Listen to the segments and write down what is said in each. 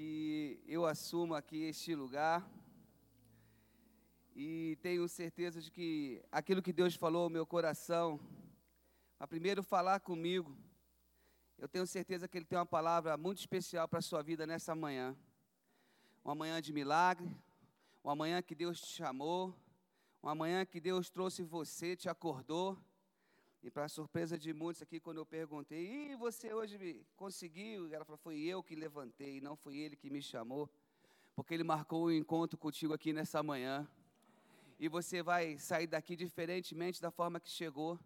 que eu assumo aqui este lugar e tenho certeza de que aquilo que Deus falou ao meu coração, a primeiro falar comigo, eu tenho certeza que Ele tem uma palavra muito especial para a sua vida nessa manhã. Uma manhã de milagre, uma manhã que Deus te chamou, uma manhã que Deus trouxe você, te acordou. E para surpresa de muitos aqui, quando eu perguntei, e você hoje conseguiu? Ela falou, foi eu que levantei, não foi ele que me chamou, porque ele marcou um encontro contigo aqui nessa manhã. E você vai sair daqui diferentemente da forma que chegou.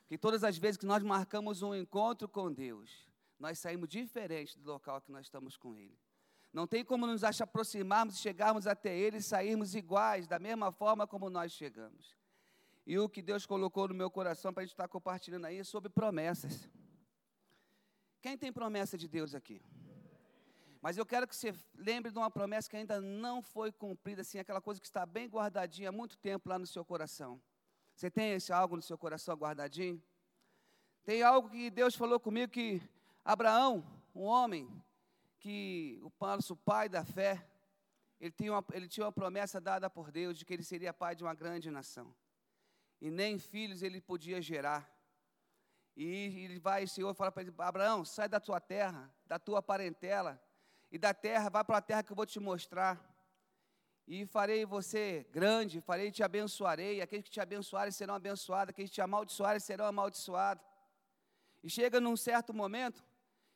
Porque todas as vezes que nós marcamos um encontro com Deus, nós saímos diferente do local que nós estamos com Ele. Não tem como nos aproximarmos, chegarmos até Ele e sairmos iguais, da mesma forma como nós chegamos. E o que Deus colocou no meu coração para a gente estar compartilhando aí é sobre promessas. Quem tem promessa de Deus aqui? Mas eu quero que você lembre de uma promessa que ainda não foi cumprida, assim, aquela coisa que está bem guardadinha há muito tempo lá no seu coração. Você tem esse algo no seu coração guardadinho? Tem algo que Deus falou comigo que Abraão, um homem, que o nosso pai da fé, ele tinha, uma, ele tinha uma promessa dada por Deus de que ele seria pai de uma grande nação. E nem filhos ele podia gerar. E ele vai, o Senhor fala para ele: Abraão, sai da tua terra, da tua parentela, e da terra, vai para a terra que eu vou te mostrar. E farei você grande, farei te abençoarei. Aqueles que te abençoarem serão abençoados, aqueles que te amaldiçoarem serão amaldiçoados. E chega num certo momento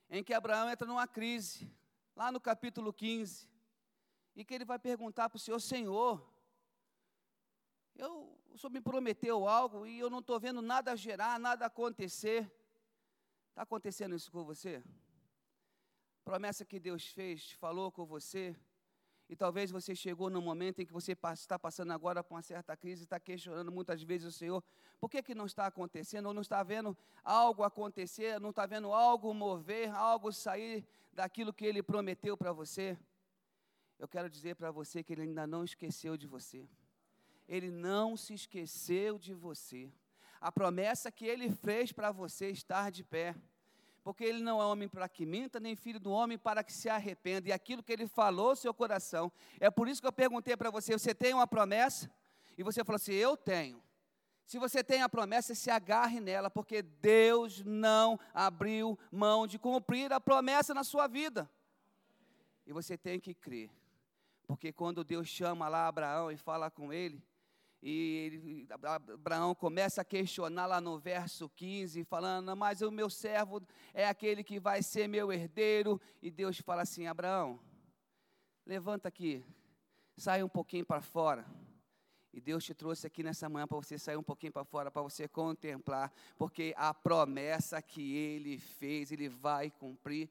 em que Abraão entra numa crise, lá no capítulo 15, e que ele vai perguntar para o Senhor: Senhor, eu, o Senhor me prometeu algo e eu não estou vendo nada gerar, nada acontecer. Está acontecendo isso com você? Promessa que Deus fez, falou com você, e talvez você chegou no momento em que você está passando agora por uma certa crise, está questionando muitas vezes o Senhor, por que, que não está acontecendo, ou não está vendo algo acontecer, não está vendo algo mover, algo sair daquilo que Ele prometeu para você. Eu quero dizer para você que Ele ainda não esqueceu de você. Ele não se esqueceu de você. A promessa que Ele fez para você estar de pé porque ele não é homem para que minta, nem filho do homem para que se arrependa. E aquilo que ele falou seu coração. É por isso que eu perguntei para você: você tem uma promessa? E você falou assim: eu tenho. Se você tem a promessa, se agarre nela, porque Deus não abriu mão de cumprir a promessa na sua vida. E você tem que crer. Porque quando Deus chama lá Abraão e fala com ele, e Abraão começa a questionar lá no verso 15, falando: Mas o meu servo é aquele que vai ser meu herdeiro. E Deus fala assim: Abraão, levanta aqui, sai um pouquinho para fora. E Deus te trouxe aqui nessa manhã para você sair um pouquinho para fora, para você contemplar, porque a promessa que ele fez, ele vai cumprir.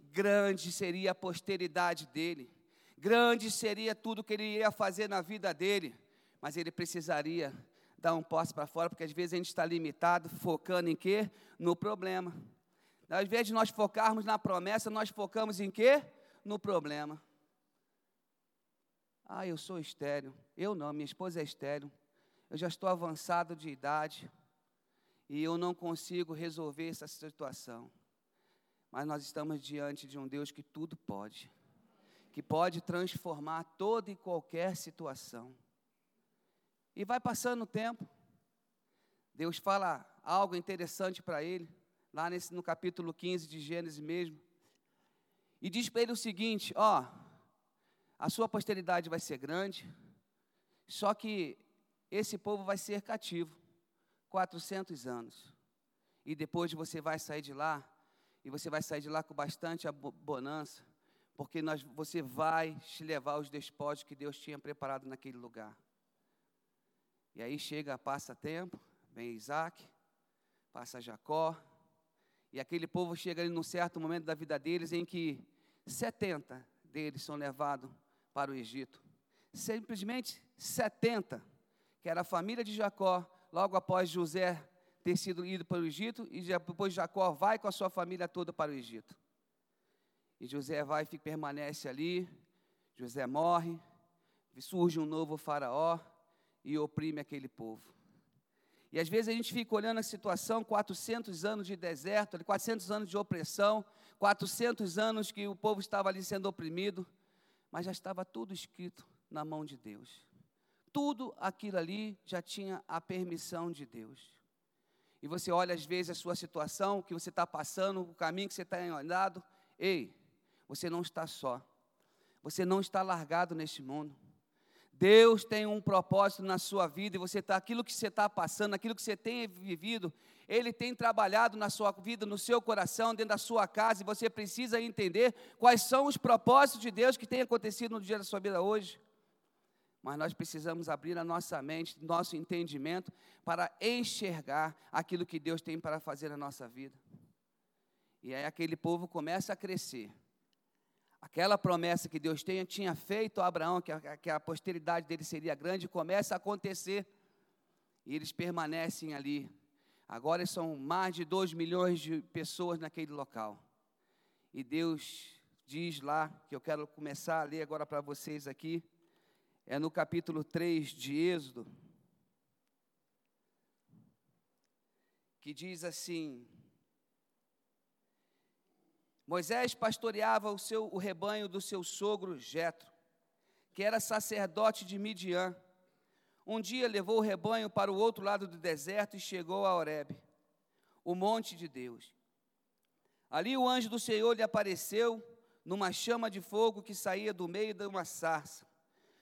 Grande seria a posteridade dele, grande seria tudo que ele ia fazer na vida dele mas ele precisaria dar um passo para fora, porque às vezes a gente está limitado, focando em quê? No problema. Ao invés de nós focarmos na promessa, nós focamos em quê? No problema. Ah, eu sou estéreo. Eu não, minha esposa é estéreo. Eu já estou avançado de idade e eu não consigo resolver essa situação. Mas nós estamos diante de um Deus que tudo pode, que pode transformar toda e qualquer situação. E vai passando o tempo. Deus fala algo interessante para ele, lá nesse, no capítulo 15 de Gênesis mesmo. E diz para ele o seguinte: ó, a sua posteridade vai ser grande, só que esse povo vai ser cativo 400 anos. E depois você vai sair de lá, e você vai sair de lá com bastante bonança, porque nós, você vai levar os despojos que Deus tinha preparado naquele lugar. E aí chega, passa tempo, vem Isaac, passa Jacó, e aquele povo chega ali num certo momento da vida deles em que 70 deles são levados para o Egito. Simplesmente 70, que era a família de Jacó, logo após José ter sido ido para o Egito, e depois Jacó vai com a sua família toda para o Egito. E José vai e permanece ali, José morre, surge um novo faraó, e oprime aquele povo. E às vezes a gente fica olhando a situação, 400 anos de deserto, 400 anos de opressão, 400 anos que o povo estava ali sendo oprimido, mas já estava tudo escrito na mão de Deus. Tudo aquilo ali já tinha a permissão de Deus. E você olha às vezes a sua situação, o que você está passando, o caminho que você está andando, ei, você não está só. Você não está largado neste mundo. Deus tem um propósito na sua vida e você está, aquilo que você está passando, aquilo que você tem vivido, Ele tem trabalhado na sua vida, no seu coração, dentro da sua casa, e você precisa entender quais são os propósitos de Deus que têm acontecido no dia da sua vida hoje. Mas nós precisamos abrir a nossa mente, nosso entendimento, para enxergar aquilo que Deus tem para fazer na nossa vida. E aí aquele povo começa a crescer Aquela promessa que Deus tinha, tinha feito a Abraão, que a, que a posteridade dele seria grande, começa a acontecer. E eles permanecem ali. Agora são mais de 2 milhões de pessoas naquele local. E Deus diz lá, que eu quero começar a ler agora para vocês aqui, é no capítulo 3 de Êxodo, que diz assim: Moisés pastoreava o, seu, o rebanho do seu sogro Jetro, que era sacerdote de Midian. Um dia levou o rebanho para o outro lado do deserto e chegou a Horebe, o monte de Deus. Ali o anjo do Senhor lhe apareceu numa chama de fogo que saía do meio de uma sarça.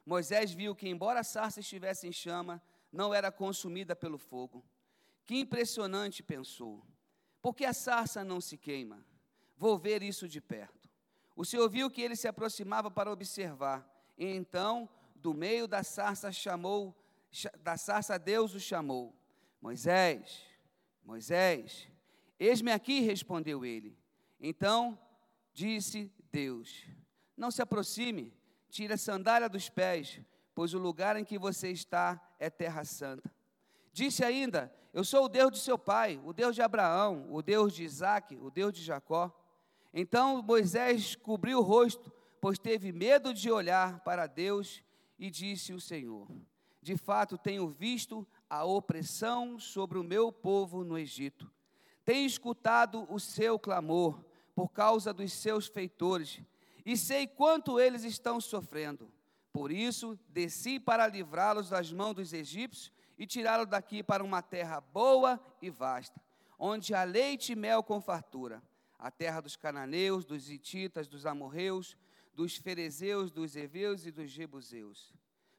Moisés viu que, embora a sarça estivesse em chama, não era consumida pelo fogo. Que impressionante, pensou. Por que a sarça não se queima? Vou ver isso de perto. O Senhor viu que ele se aproximava para observar. E então, do meio da sarça chamou, da sarça Deus o chamou. Moisés, Moisés, eis-me aqui, respondeu ele. Então disse Deus: Não se aproxime, tire a sandália dos pés, pois o lugar em que você está é terra santa. Disse ainda: Eu sou o Deus de seu pai, o Deus de Abraão, o Deus de Isaque, o Deus de Jacó. Então Moisés cobriu o rosto, pois teve medo de olhar para Deus, e disse o Senhor: De fato, tenho visto a opressão sobre o meu povo no Egito. Tenho escutado o seu clamor por causa dos seus feitores, e sei quanto eles estão sofrendo. Por isso, desci para livrá-los das mãos dos egípcios e tirá-los daqui para uma terra boa e vasta, onde há leite e mel com fartura a terra dos cananeus, dos hititas, dos amorreus, dos ferezeus, dos heveus e dos jebuseus.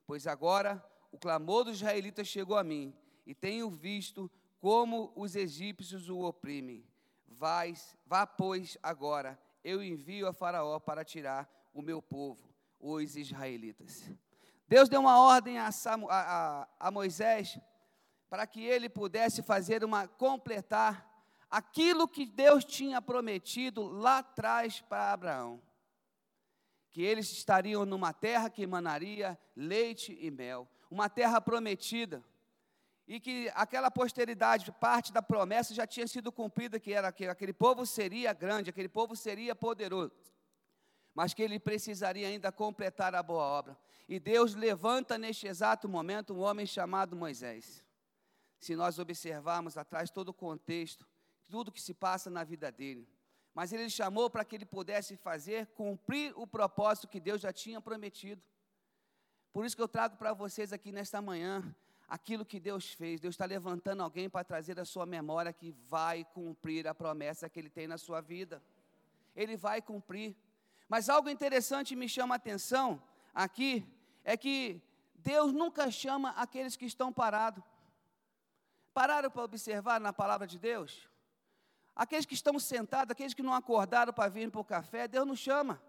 Pois agora o clamor dos israelitas chegou a mim, e tenho visto como os egípcios o oprimem. Vai, vá, pois, agora, eu envio a Faraó para tirar o meu povo, os israelitas. Deus deu uma ordem a, Samu, a, a, a Moisés para que ele pudesse fazer uma completar aquilo que Deus tinha prometido lá atrás para Abraão. Que eles estariam numa terra que emanaria leite e mel, uma terra prometida. E que aquela posteridade, parte da promessa já tinha sido cumprida, que era que aquele povo seria grande, aquele povo seria poderoso. Mas que ele precisaria ainda completar a boa obra. E Deus levanta neste exato momento um homem chamado Moisés. Se nós observarmos atrás todo o contexto, tudo que se passa na vida dele. Mas ele chamou para que ele pudesse fazer, cumprir o propósito que Deus já tinha prometido. Por isso que eu trago para vocês aqui nesta manhã aquilo que Deus fez. Deus está levantando alguém para trazer a sua memória que vai cumprir a promessa que Ele tem na sua vida. Ele vai cumprir. Mas algo interessante me chama a atenção aqui é que Deus nunca chama aqueles que estão parados. Pararam para observar na palavra de Deus? Aqueles que estão sentados, aqueles que não acordaram para vir para o café, Deus não chama.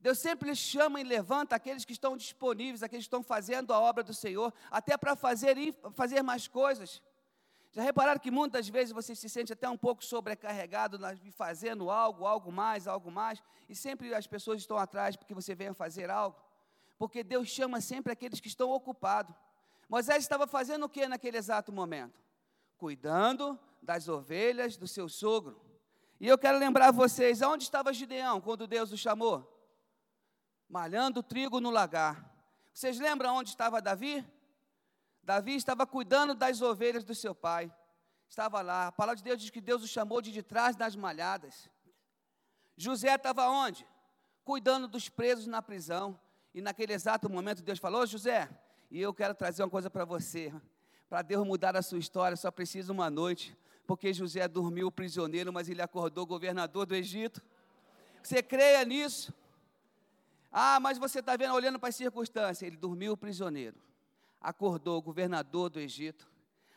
Deus sempre chama e levanta aqueles que estão disponíveis, aqueles que estão fazendo a obra do Senhor, até para fazer, fazer mais coisas. Já repararam que muitas vezes você se sente até um pouco sobrecarregado fazendo algo, algo mais, algo mais, e sempre as pessoas estão atrás porque você venha fazer algo? Porque Deus chama sempre aqueles que estão ocupados. Moisés estava fazendo o que naquele exato momento? Cuidando das ovelhas do seu sogro. E eu quero lembrar vocês, aonde estava Gideão quando Deus o chamou? Malhando trigo no lagar. Vocês lembram onde estava Davi? Davi estava cuidando das ovelhas do seu pai. Estava lá. A palavra de Deus diz que Deus o chamou de de trás das malhadas. José estava onde? Cuidando dos presos na prisão. E naquele exato momento Deus falou: José, e eu quero trazer uma coisa para você. Para Deus mudar a sua história, só precisa uma noite. Porque José dormiu prisioneiro, mas ele acordou governador do Egito. Você creia nisso? Ah, mas você está vendo, olhando para as circunstâncias. Ele dormiu prisioneiro, acordou governador do Egito.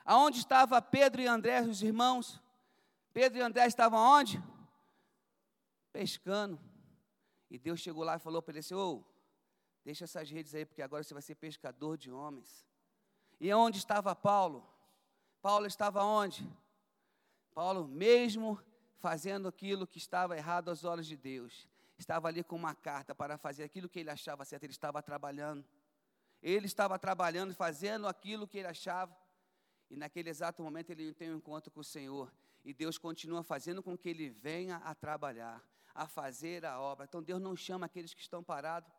Aonde estava Pedro e André, os irmãos? Pedro e André estavam onde? Pescando. E Deus chegou lá e falou para ele assim: deixa essas redes aí, porque agora você vai ser pescador de homens. E onde estava Paulo? Paulo estava onde? Paulo, mesmo fazendo aquilo que estava errado aos olhos de Deus, estava ali com uma carta para fazer aquilo que ele achava certo, ele estava trabalhando. Ele estava trabalhando, fazendo aquilo que ele achava. E naquele exato momento ele tem um encontro com o Senhor. E Deus continua fazendo com que ele venha a trabalhar, a fazer a obra. Então Deus não chama aqueles que estão parados.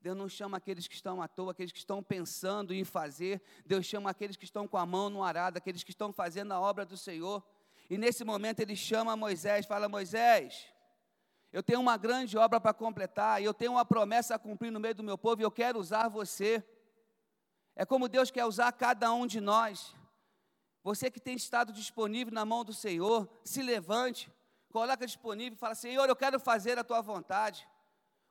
Deus não chama aqueles que estão à toa, aqueles que estão pensando em fazer. Deus chama aqueles que estão com a mão no arado, aqueles que estão fazendo a obra do Senhor. E nesse momento ele chama Moisés, fala: Moisés, eu tenho uma grande obra para completar, e eu tenho uma promessa a cumprir no meio do meu povo, e eu quero usar você. É como Deus quer usar cada um de nós. Você que tem estado disponível na mão do Senhor, se levante, coloca disponível e fala: Senhor, eu quero fazer a tua vontade.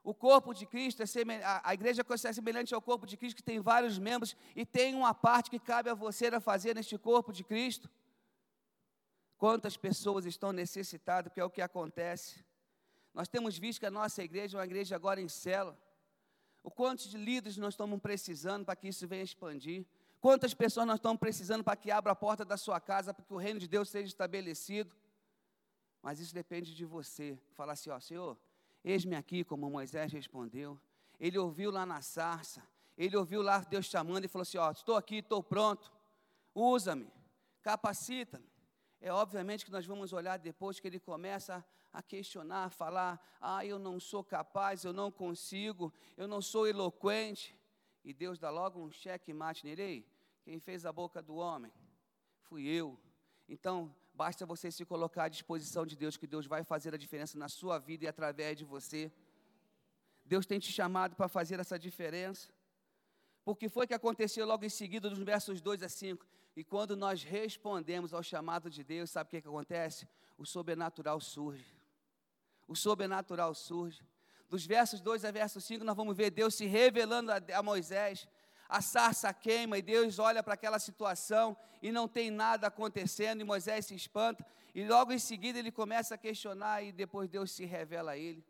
O corpo de Cristo, é a, a igreja é semelhante ao corpo de Cristo, que tem vários membros e tem uma parte que cabe a você a fazer neste corpo de Cristo. Quantas pessoas estão necessitadas, que é o que acontece. Nós temos visto que a nossa igreja é uma igreja agora em célula. O quanto de líderes nós estamos precisando para que isso venha expandir. Quantas pessoas nós estamos precisando para que abra a porta da sua casa, para que o reino de Deus seja estabelecido? Mas isso depende de você. Falar assim, ó, Senhor, eis-me aqui, como Moisés respondeu. Ele ouviu lá na sarça, ele ouviu lá Deus chamando e falou assim: Ó, estou aqui, estou pronto, usa-me, capacita-me. É obviamente que nós vamos olhar depois que ele começa a questionar, a falar: Ah, eu não sou capaz, eu não consigo, eu não sou eloquente. E Deus dá logo um cheque mate nele. Ei, quem fez a boca do homem? Fui eu. Então, basta você se colocar à disposição de Deus, que Deus vai fazer a diferença na sua vida e através de você. Deus tem te chamado para fazer essa diferença. Porque foi que aconteceu logo em seguida, dos versos 2 a 5. E quando nós respondemos ao chamado de Deus, sabe o que, que acontece? O sobrenatural surge. O sobrenatural surge dos versos 2 a verso 5, nós vamos ver Deus se revelando a, a Moisés. A sarça queima e Deus olha para aquela situação e não tem nada acontecendo, e Moisés se espanta, e logo em seguida ele começa a questionar, e depois Deus se revela a ele,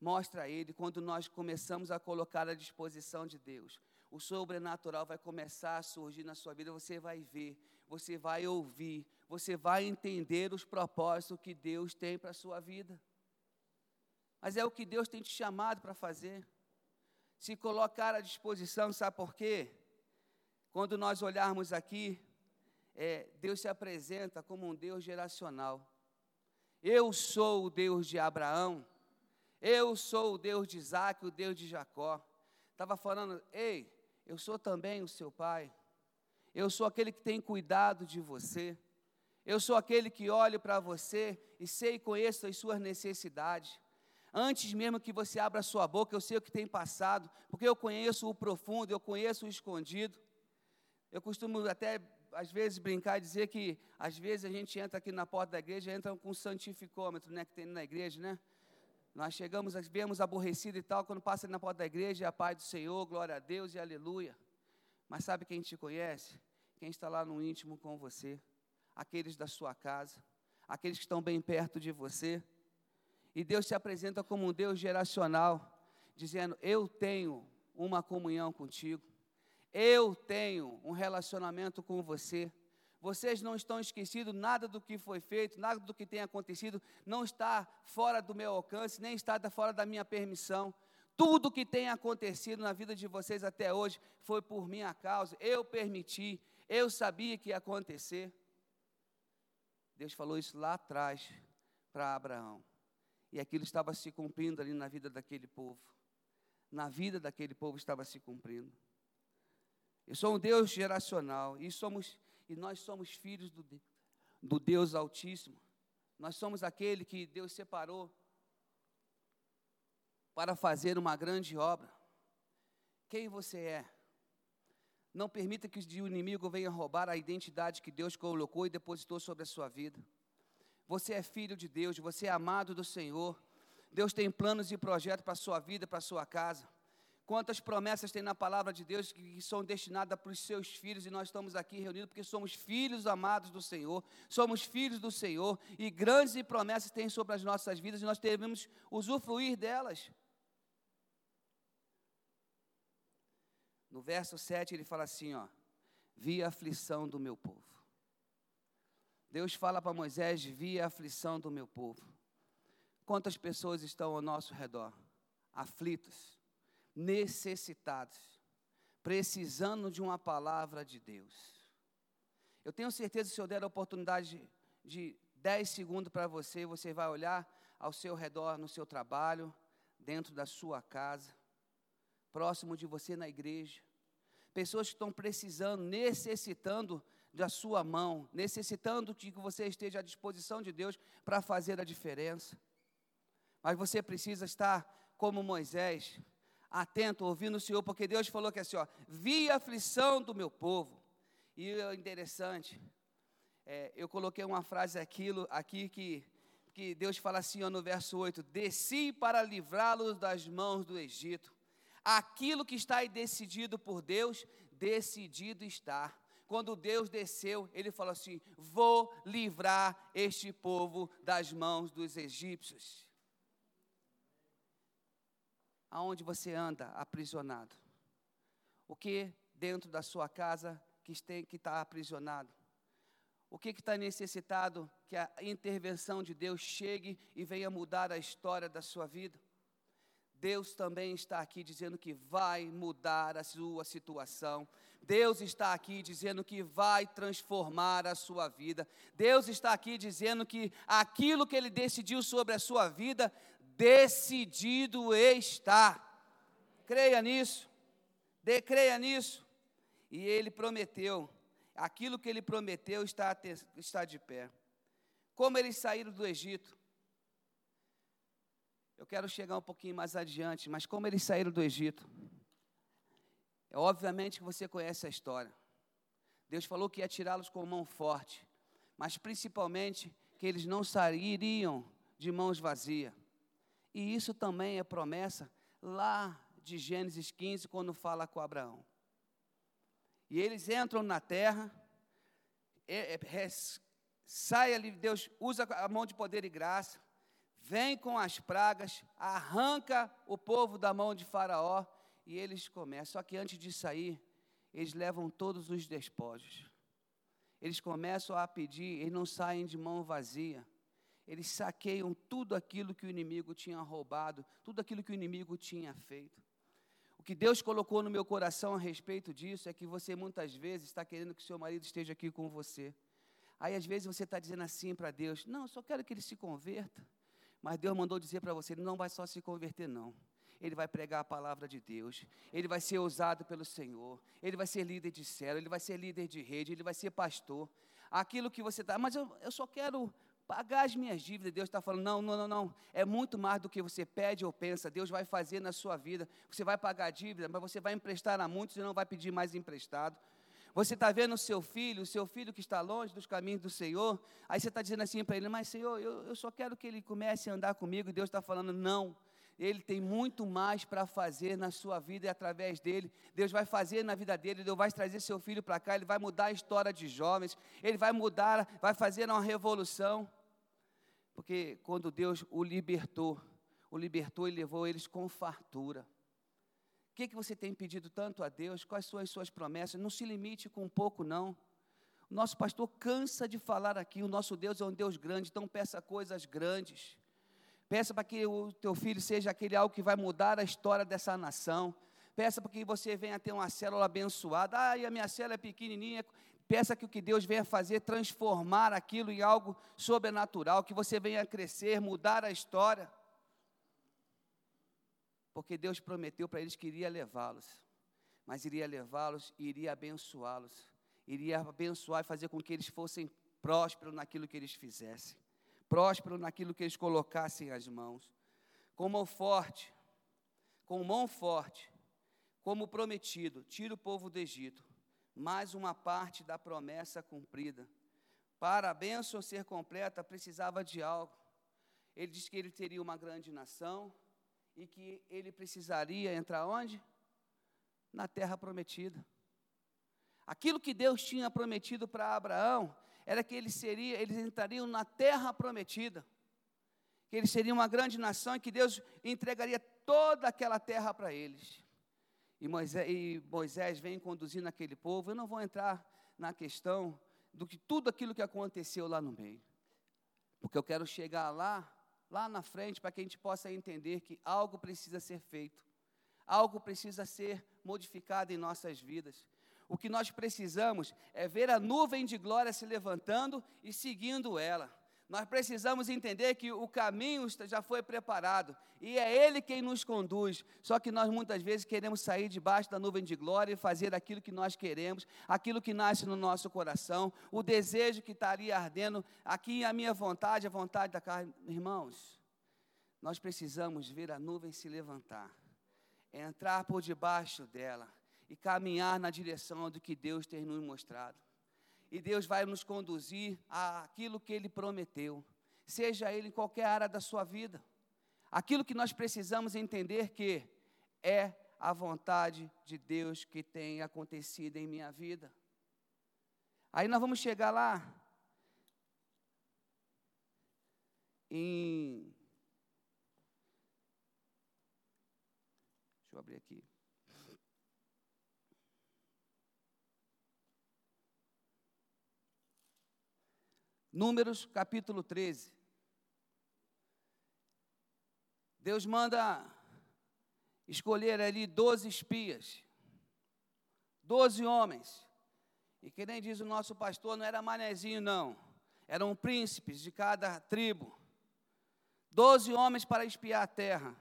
mostra a ele, quando nós começamos a colocar à disposição de Deus, o sobrenatural vai começar a surgir na sua vida, você vai ver, você vai ouvir, você vai entender os propósitos que Deus tem para a sua vida mas é o que Deus tem te chamado para fazer. Se colocar à disposição, sabe por quê? Quando nós olharmos aqui, é, Deus se apresenta como um Deus geracional. Eu sou o Deus de Abraão, eu sou o Deus de Isaac, o Deus de Jacó. Estava falando, ei, eu sou também o seu pai, eu sou aquele que tem cuidado de você, eu sou aquele que olho para você e sei e conheço as suas necessidades. Antes mesmo que você abra sua boca, eu sei o que tem passado, porque eu conheço o profundo, eu conheço o escondido. Eu costumo até, às vezes, brincar e dizer que, às vezes, a gente entra aqui na porta da igreja, entra com um santificômetro, né, que tem na igreja, né? Nós chegamos, vemos aborrecido e tal, quando passa na porta da igreja, é a paz do Senhor, glória a Deus e aleluia. Mas sabe quem te conhece? Quem está lá no íntimo com você, aqueles da sua casa, aqueles que estão bem perto de você. E Deus se apresenta como um Deus geracional, dizendo: Eu tenho uma comunhão contigo, eu tenho um relacionamento com você. Vocês não estão esquecidos, nada do que foi feito, nada do que tem acontecido, não está fora do meu alcance, nem está fora da minha permissão. Tudo que tem acontecido na vida de vocês até hoje foi por minha causa. Eu permiti, eu sabia que ia acontecer. Deus falou isso lá atrás para Abraão. E aquilo estava se cumprindo ali na vida daquele povo. Na vida daquele povo estava se cumprindo. Eu sou um Deus geracional e somos e nós somos filhos do, do Deus Altíssimo. Nós somos aquele que Deus separou para fazer uma grande obra. Quem você é? Não permita que o inimigo venha roubar a identidade que Deus colocou e depositou sobre a sua vida. Você é filho de Deus, você é amado do Senhor. Deus tem planos e projetos para a sua vida, para a sua casa. Quantas promessas tem na palavra de Deus que são destinadas para os seus filhos, e nós estamos aqui reunidos porque somos filhos amados do Senhor, somos filhos do Senhor, e grandes promessas tem sobre as nossas vidas, e nós devemos usufruir delas. No verso 7 ele fala assim: ó, vi a aflição do meu povo. Deus fala para Moisés: vi a aflição do meu povo. Quantas pessoas estão ao nosso redor? Aflitos necessitados, precisando de uma palavra de Deus. Eu tenho certeza que se eu der a oportunidade de 10 segundos para você, você vai olhar ao seu redor, no seu trabalho, dentro da sua casa, próximo de você na igreja. Pessoas que estão precisando, necessitando da sua mão, necessitando de que você esteja à disposição de Deus para fazer a diferença. Mas você precisa estar como Moisés, atento, ouvindo o Senhor, porque Deus falou que assim, ó, vi a aflição do meu povo. E é interessante, é, eu coloquei uma frase aquilo, aqui que, que Deus fala assim ó, no verso 8: Desci para livrá-los das mãos do Egito. Aquilo que está decidido por Deus, decidido está. Quando Deus desceu, ele falou assim: Vou livrar este povo das mãos dos egípcios aonde você anda aprisionado? O que dentro da sua casa que está aprisionado? O que está necessitado que a intervenção de Deus chegue e venha mudar a história da sua vida? Deus também está aqui dizendo que vai mudar a sua situação. Deus está aqui dizendo que vai transformar a sua vida. Deus está aqui dizendo que aquilo que Ele decidiu sobre a sua vida decidido está. Creia nisso, decreia nisso. E ele prometeu, aquilo que ele prometeu está, está de pé. Como eles saíram do Egito? Eu quero chegar um pouquinho mais adiante, mas como eles saíram do Egito? É obviamente que você conhece a história. Deus falou que ia tirá-los com mão forte, mas principalmente que eles não sairiam de mãos vazias. E isso também é promessa lá de Gênesis 15, quando fala com Abraão. E eles entram na terra, é, é, sai ali, Deus usa a mão de poder e graça, vem com as pragas, arranca o povo da mão de Faraó e eles começam. Só que antes de sair, eles levam todos os despojos. Eles começam a pedir, eles não saem de mão vazia eles saqueiam tudo aquilo que o inimigo tinha roubado, tudo aquilo que o inimigo tinha feito. O que Deus colocou no meu coração a respeito disso é que você muitas vezes está querendo que seu marido esteja aqui com você. Aí às vezes você está dizendo assim para Deus: Não, eu só quero que ele se converta. Mas Deus mandou dizer para você: Ele não vai só se converter, não. Ele vai pregar a palavra de Deus, ele vai ser usado pelo Senhor, ele vai ser líder de célula, ele vai ser líder de rede, ele vai ser pastor. Aquilo que você está, mas eu, eu só quero pagar as minhas dívidas. Deus está falando: não, não, não, não. É muito mais do que você pede ou pensa. Deus vai fazer na sua vida. Você vai pagar a dívida, mas você vai emprestar a muitos e não vai pedir mais emprestado. Você está vendo o seu filho, o seu filho que está longe dos caminhos do Senhor. Aí você está dizendo assim para ele: Mas Senhor, eu, eu só quero que ele comece a andar comigo. E Deus está falando: Não. Ele tem muito mais para fazer na sua vida e através dele. Deus vai fazer na vida dele, Deus vai trazer seu filho para cá, ele vai mudar a história de jovens, ele vai mudar, vai fazer uma revolução. Porque quando Deus o libertou, o libertou e levou eles com fartura. O que, que você tem pedido tanto a Deus? Quais são as suas promessas? Não se limite com um pouco, não. O nosso pastor cansa de falar aqui, o nosso Deus é um Deus grande, então peça coisas grandes. Peça para que o teu filho seja aquele algo que vai mudar a história dessa nação. Peça para que você venha ter uma célula abençoada. Ah, e a minha célula é pequenininha. Peça que o que Deus venha fazer, transformar aquilo em algo sobrenatural, que você venha crescer, mudar a história. Porque Deus prometeu para eles que iria levá-los. mas iria levá-los e iria abençoá-los. Iria abençoar e fazer com que eles fossem prósperos naquilo que eles fizessem, prósperos naquilo que eles colocassem as mãos. Com mão forte, com mão forte, como prometido, tira o povo do Egito, mais uma parte da promessa cumprida. Para a bênção ser completa, precisava de algo. Ele disse que ele teria uma grande nação e que ele precisaria entrar onde? Na terra prometida. Aquilo que Deus tinha prometido para Abraão era que ele seria, eles entrariam na terra prometida. Que eles seriam uma grande nação e que Deus entregaria toda aquela terra para eles. E Moisés, e Moisés vem conduzindo aquele povo. Eu não vou entrar na questão do que tudo aquilo que aconteceu lá no meio. Porque eu quero chegar lá, lá na frente, para que a gente possa entender que algo precisa ser feito. Algo precisa ser modificado em nossas vidas. O que nós precisamos é ver a nuvem de glória se levantando e seguindo ela. Nós precisamos entender que o caminho já foi preparado e é Ele quem nos conduz. Só que nós muitas vezes queremos sair debaixo da nuvem de glória e fazer aquilo que nós queremos, aquilo que nasce no nosso coração, o desejo que estaria ardendo aqui, a minha vontade, a vontade da carne. Irmãos, nós precisamos ver a nuvem se levantar, entrar por debaixo dela e caminhar na direção do que Deus tem nos mostrado e Deus vai nos conduzir àquilo que Ele prometeu, seja Ele em qualquer área da sua vida. Aquilo que nós precisamos entender que é a vontade de Deus que tem acontecido em minha vida. Aí nós vamos chegar lá em. Deixa eu abrir aqui. Números capítulo 13. Deus manda escolher ali doze espias, doze homens. E que nem diz o nosso pastor, não era manezinho, não. Eram príncipes de cada tribo. Doze homens para espiar a terra.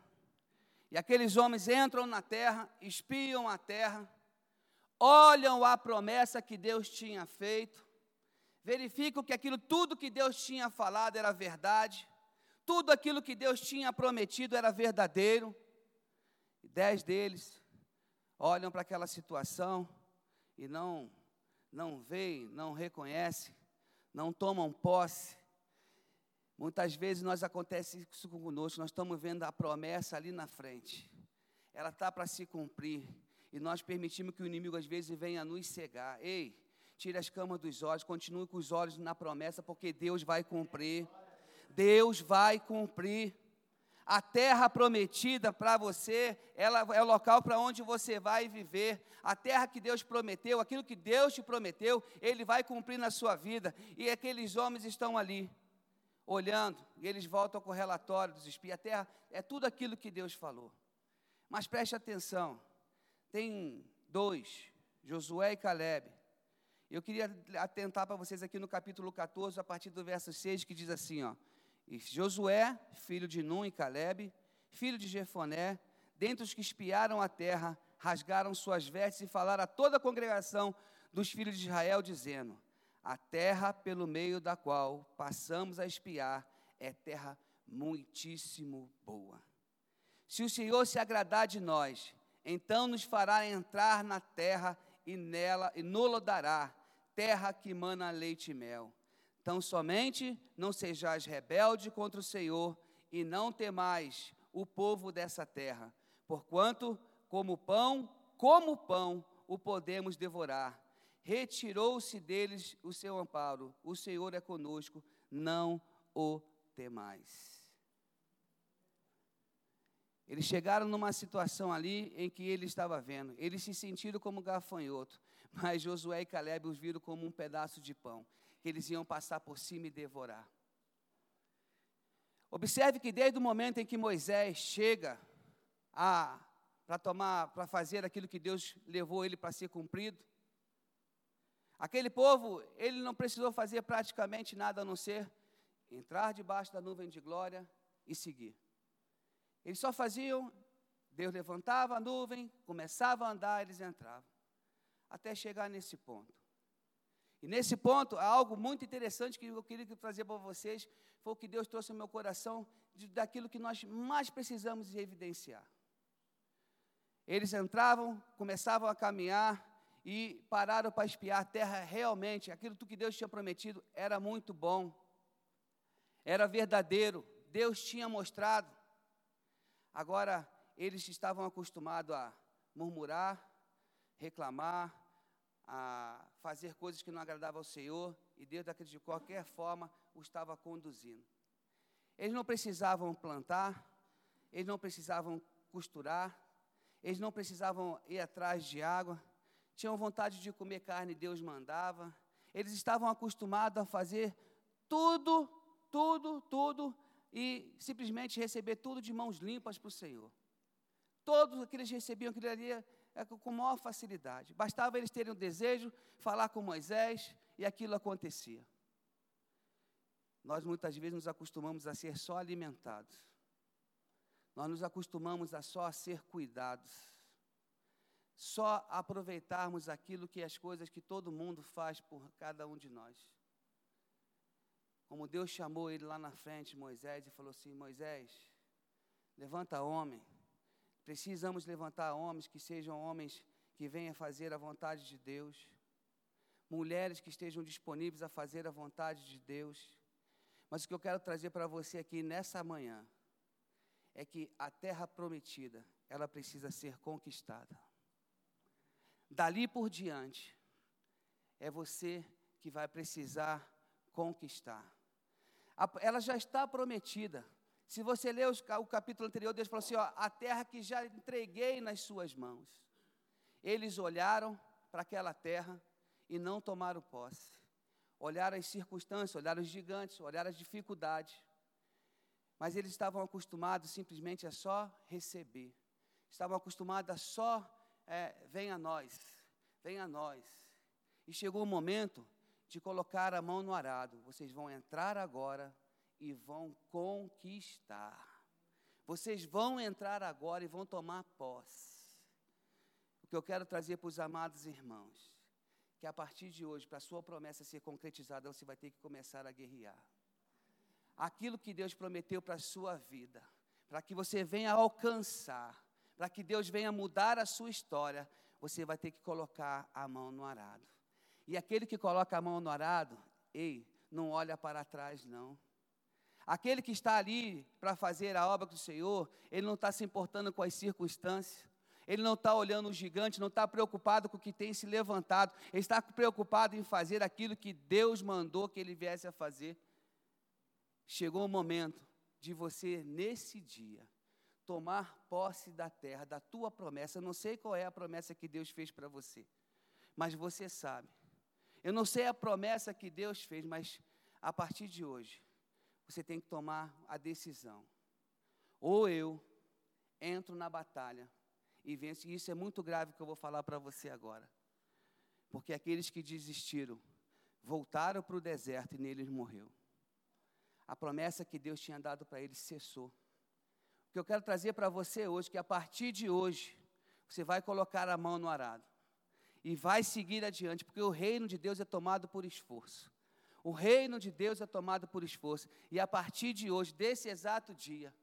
E aqueles homens entram na terra, espiam a terra, olham a promessa que Deus tinha feito, verificam que aquilo, tudo que Deus tinha falado era verdade, tudo aquilo que Deus tinha prometido era verdadeiro. E dez deles olham para aquela situação e não, não veem, não reconhecem, não tomam posse. Muitas vezes nós acontece isso conosco, nós estamos vendo a promessa ali na frente. Ela está para se cumprir. E nós permitimos que o inimigo às vezes venha nos cegar. Ei, Tire as camas dos olhos, continue com os olhos na promessa, porque Deus vai cumprir. Deus vai cumprir. A terra prometida para você, ela é o local para onde você vai viver. A terra que Deus prometeu, aquilo que Deus te prometeu, Ele vai cumprir na sua vida. E aqueles homens estão ali, olhando, e eles voltam com o relatório dos espias. A terra é tudo aquilo que Deus falou. Mas preste atenção: tem dois, Josué e Caleb, eu queria atentar para vocês aqui no capítulo 14, a partir do verso 6, que diz assim, ó. E Josué, filho de Num e Caleb, filho de Jefoné, dentre os que espiaram a terra, rasgaram suas vestes e falaram a toda a congregação dos filhos de Israel, dizendo: A terra pelo meio da qual passamos a espiar é terra muitíssimo boa. Se o Senhor se agradar de nós, então nos fará entrar na terra e nela e nos dará terra que mana leite e mel. Tão somente não sejais rebelde contra o Senhor e não temais o povo dessa terra, porquanto como pão, como pão o podemos devorar. Retirou-se deles o seu amparo. O Senhor é conosco, não o temais. Eles chegaram numa situação ali em que ele estava vendo. Eles se sentiram como gafanhoto. Mas Josué e Caleb os viram como um pedaço de pão, que eles iam passar por cima e devorar. Observe que desde o momento em que Moisés chega para tomar, para fazer aquilo que Deus levou ele para ser cumprido, aquele povo, ele não precisou fazer praticamente nada a não ser entrar debaixo da nuvem de glória e seguir. Eles só faziam Deus levantava a nuvem, começava a andar, eles entravam. Até chegar nesse ponto. E nesse ponto, algo muito interessante que eu queria trazer para vocês foi o que Deus trouxe ao meu coração de, daquilo que nós mais precisamos evidenciar. Eles entravam, começavam a caminhar e pararam para espiar a terra realmente. Aquilo que Deus tinha prometido era muito bom, era verdadeiro. Deus tinha mostrado. Agora, eles estavam acostumados a murmurar, reclamar, a fazer coisas que não agradavam ao Senhor, e Deus, de qualquer forma, o estava conduzindo. Eles não precisavam plantar, eles não precisavam costurar, eles não precisavam ir atrás de água, tinham vontade de comer carne, Deus mandava. Eles estavam acostumados a fazer tudo, tudo, tudo e simplesmente receber tudo de mãos limpas para o Senhor. Todos o que recebiam, aquilo ali com maior facilidade. Bastava eles terem o um desejo, falar com Moisés e aquilo acontecia. Nós muitas vezes nos acostumamos a ser só alimentados. Nós nos acostumamos a só ser cuidados. Só aproveitarmos aquilo que as coisas que todo mundo faz por cada um de nós. Como Deus chamou ele lá na frente, Moisés, e falou assim: Moisés, levanta homem. Precisamos levantar homens que sejam homens que venham fazer a vontade de Deus. Mulheres que estejam disponíveis a fazer a vontade de Deus. Mas o que eu quero trazer para você aqui nessa manhã é que a terra prometida, ela precisa ser conquistada. Dali por diante, é você que vai precisar conquistar. Ela já está prometida. Se você ler o capítulo anterior, Deus falou assim: ó, a terra que já entreguei nas suas mãos. Eles olharam para aquela terra e não tomaram posse. Olharam as circunstâncias, olharam os gigantes, olharam as dificuldades. Mas eles estavam acostumados simplesmente a só receber. Estavam acostumados a só, é, vem a nós, vem a nós. E chegou o momento de colocar a mão no arado. Vocês vão entrar agora e vão conquistar. Vocês vão entrar agora e vão tomar posse. O que eu quero trazer para os amados irmãos, que a partir de hoje, para a sua promessa ser concretizada, você vai ter que começar a guerrear aquilo que Deus prometeu para a sua vida, para que você venha alcançar, para que Deus venha mudar a sua história, você vai ter que colocar a mão no arado. E aquele que coloca a mão no arado, ei, não olha para trás, não. Aquele que está ali para fazer a obra do Senhor, ele não está se importando com as circunstâncias, ele não está olhando o gigante, não está preocupado com o que tem se levantado, ele está preocupado em fazer aquilo que Deus mandou que ele viesse a fazer. Chegou o momento de você, nesse dia, tomar posse da terra, da tua promessa. Eu não sei qual é a promessa que Deus fez para você, mas você sabe. Eu não sei a promessa que Deus fez, mas a partir de hoje, você tem que tomar a decisão. Ou eu entro na batalha e venço. E isso é muito grave que eu vou falar para você agora. Porque aqueles que desistiram voltaram para o deserto e neles morreu a promessa que Deus tinha dado para ele cessou. O que eu quero trazer para você hoje, que a partir de hoje, você vai colocar a mão no arado e vai seguir adiante, porque o reino de Deus é tomado por esforço. O reino de Deus é tomado por esforço. E a partir de hoje, desse exato dia,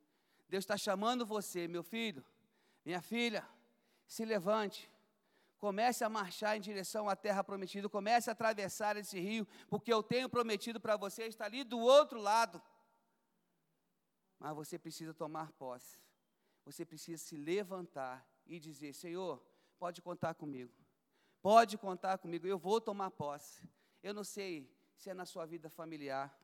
Deus está chamando você, meu filho, minha filha, se levante, Comece a marchar em direção à terra prometida, comece a atravessar esse rio, porque eu tenho prometido para você estar ali do outro lado. Mas você precisa tomar posse. Você precisa se levantar e dizer: Senhor, pode contar comigo. Pode contar comigo, eu vou tomar posse. Eu não sei se é na sua vida familiar,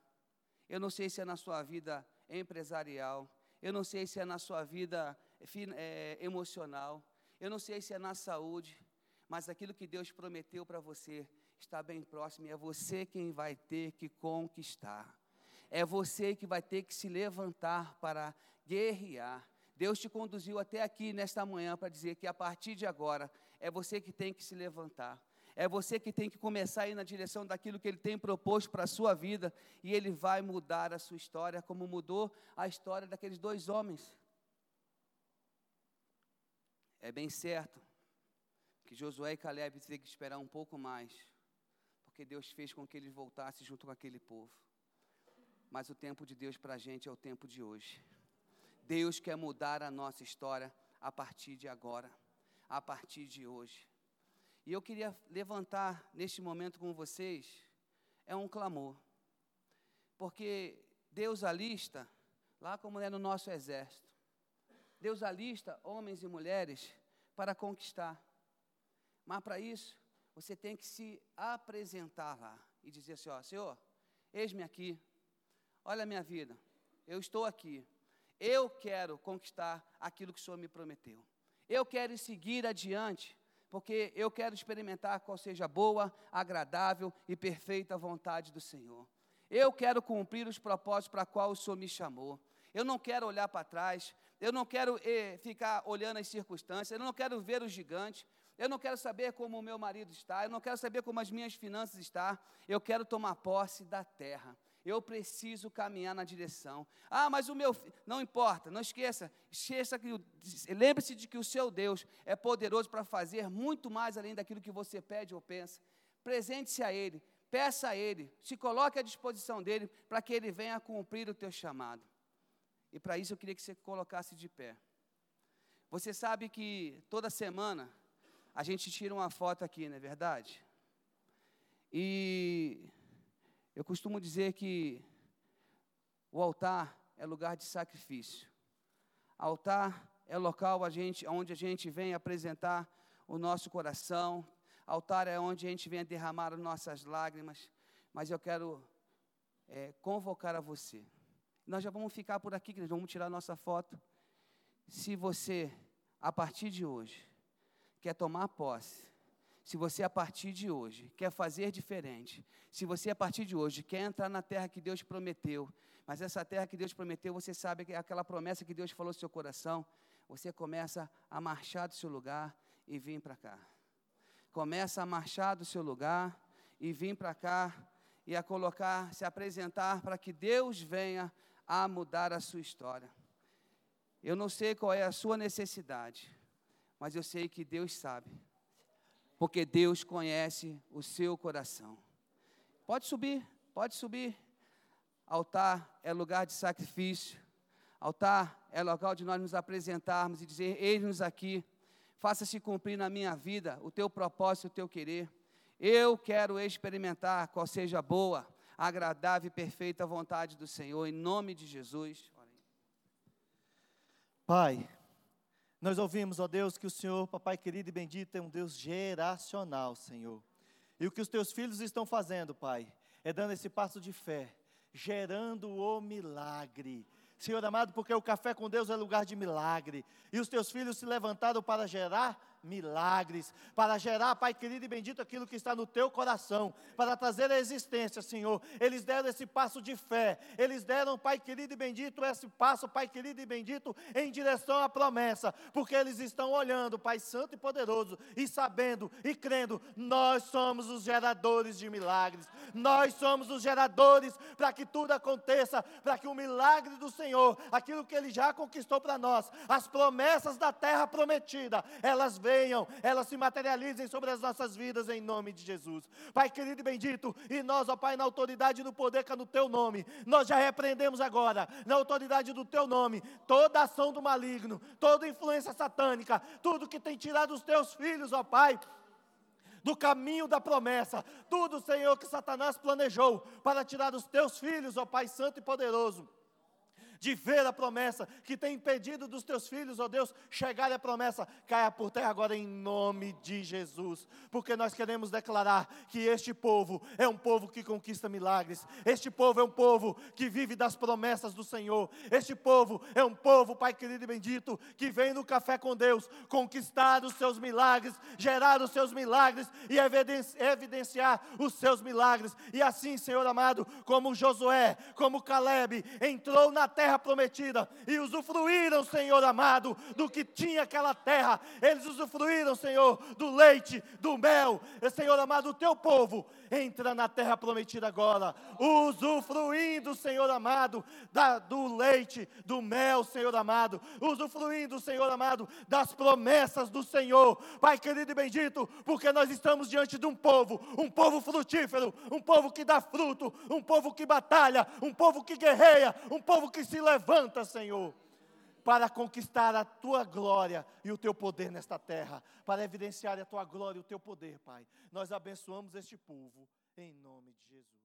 eu não sei se é na sua vida empresarial, eu não sei se é na sua vida é, emocional, eu não sei se é na saúde, mas aquilo que Deus prometeu para você está bem próximo e é você quem vai ter que conquistar. É você que vai ter que se levantar para guerrear. Deus te conduziu até aqui nesta manhã para dizer que a partir de agora é você que tem que se levantar. É você que tem que começar a ir na direção daquilo que Ele tem proposto para a sua vida e Ele vai mudar a sua história, como mudou a história daqueles dois homens. É bem certo que Josué e Caleb teve que esperar um pouco mais, porque Deus fez com que eles voltassem junto com aquele povo. Mas o tempo de Deus para a gente é o tempo de hoje. Deus quer mudar a nossa história a partir de agora, a partir de hoje. E eu queria levantar neste momento com vocês, é um clamor. Porque Deus alista, lá como é no nosso exército, Deus alista homens e mulheres para conquistar. Mas para isso, você tem que se apresentar lá e dizer assim: ó, Senhor, eis-me aqui, olha a minha vida, eu estou aqui, eu quero conquistar aquilo que o Senhor me prometeu. Eu quero seguir adiante, porque eu quero experimentar qual seja a boa, agradável e perfeita vontade do Senhor. Eu quero cumprir os propósitos para qual o Senhor me chamou. Eu não quero olhar para trás, eu não quero eh, ficar olhando as circunstâncias, eu não quero ver os gigantes, eu não quero saber como o meu marido está, eu não quero saber como as minhas finanças estão, eu quero tomar posse da terra. Eu preciso caminhar na direção. Ah, mas o meu não importa, não esqueça, esqueça que lembre-se de que o seu Deus é poderoso para fazer muito mais além daquilo que você pede ou pensa. Presente-se a ele, peça a ele, se coloque à disposição dele para que ele venha cumprir o teu chamado. E para isso eu queria que você colocasse de pé. Você sabe que toda semana a gente tira uma foto aqui, não é verdade? E eu costumo dizer que o altar é lugar de sacrifício. Altar é local a gente, onde a gente vem apresentar o nosso coração. Altar é onde a gente vem derramar as nossas lágrimas. Mas eu quero é, convocar a você nós já vamos ficar por aqui, nós vamos tirar nossa foto. Se você, a partir de hoje, quer tomar posse, se você a partir de hoje quer fazer diferente, se você a partir de hoje quer entrar na terra que Deus prometeu, mas essa terra que Deus prometeu, você sabe que é aquela promessa que Deus falou no seu coração, você começa a marchar do seu lugar e vir para cá. Começa a marchar do seu lugar e vir para cá e a colocar, se apresentar para que Deus venha a mudar a sua história. Eu não sei qual é a sua necessidade, mas eu sei que Deus sabe, porque Deus conhece o seu coração. Pode subir, pode subir. Altar é lugar de sacrifício. Altar é local de nós nos apresentarmos e dizer: Eis-nos aqui, faça-se cumprir na minha vida o teu propósito, o teu querer. Eu quero experimentar qual seja a boa, agradável e perfeita vontade do Senhor, em nome de Jesus. Pai, nós ouvimos, ó Deus, que o Senhor, papai querido e bendito, é um Deus geracional, Senhor. E o que os teus filhos estão fazendo, Pai, é dando esse passo de fé, gerando o milagre. Senhor amado, porque o café com Deus é lugar de milagre. E os teus filhos se levantaram para milagres, para gerar, Pai querido e bendito, aquilo que está no teu coração, para trazer a existência, Senhor. Eles deram esse passo de fé, eles deram, Pai querido e bendito, esse passo, Pai querido e bendito, em direção à promessa, porque eles estão olhando, Pai Santo e Poderoso, e sabendo e crendo, nós somos os geradores de milagres, nós somos os geradores para que tudo aconteça, para que o milagre do Senhor, aquilo que Ele já conquistou para nós, as promessas da terra prometida, elas venham, elas se materializem sobre as nossas vidas em nome de Jesus. Pai querido e bendito, e nós, ó Pai, na autoridade e no poder que é no teu nome, nós já repreendemos agora, na autoridade do teu nome, toda ação do maligno, toda influência satânica, tudo que tem tirado os teus filhos, ó Pai, do caminho da promessa, tudo, Senhor, que Satanás planejou para tirar os teus filhos, ó Pai Santo e Poderoso de ver a promessa, que tem impedido dos teus filhos, ó oh Deus, chegar à promessa, caia por terra agora em nome de Jesus, porque nós queremos declarar que este povo é um povo que conquista milagres, este povo é um povo que vive das promessas do Senhor, este povo é um povo, Pai querido e bendito, que vem no café com Deus conquistar os seus milagres, gerar os seus milagres e evidenciar os seus milagres, e assim, Senhor amado, como Josué, como Caleb, entrou na terra terra prometida e usufruíram, Senhor amado, do que tinha aquela terra. Eles usufruíram, Senhor, do leite, do mel. Senhor amado, o teu povo entra na terra prometida agora, usufruindo, Senhor amado, da, do leite, do mel, Senhor amado, usufruindo, Senhor amado, das promessas do Senhor. Pai querido e bendito, porque nós estamos diante de um povo, um povo frutífero, um povo que dá fruto, um povo que batalha, um povo que guerreia, um povo que se levanta, Senhor para conquistar a tua glória e o teu poder nesta terra, para evidenciar a tua glória e o teu poder, Pai. Nós abençoamos este povo, em nome de Jesus.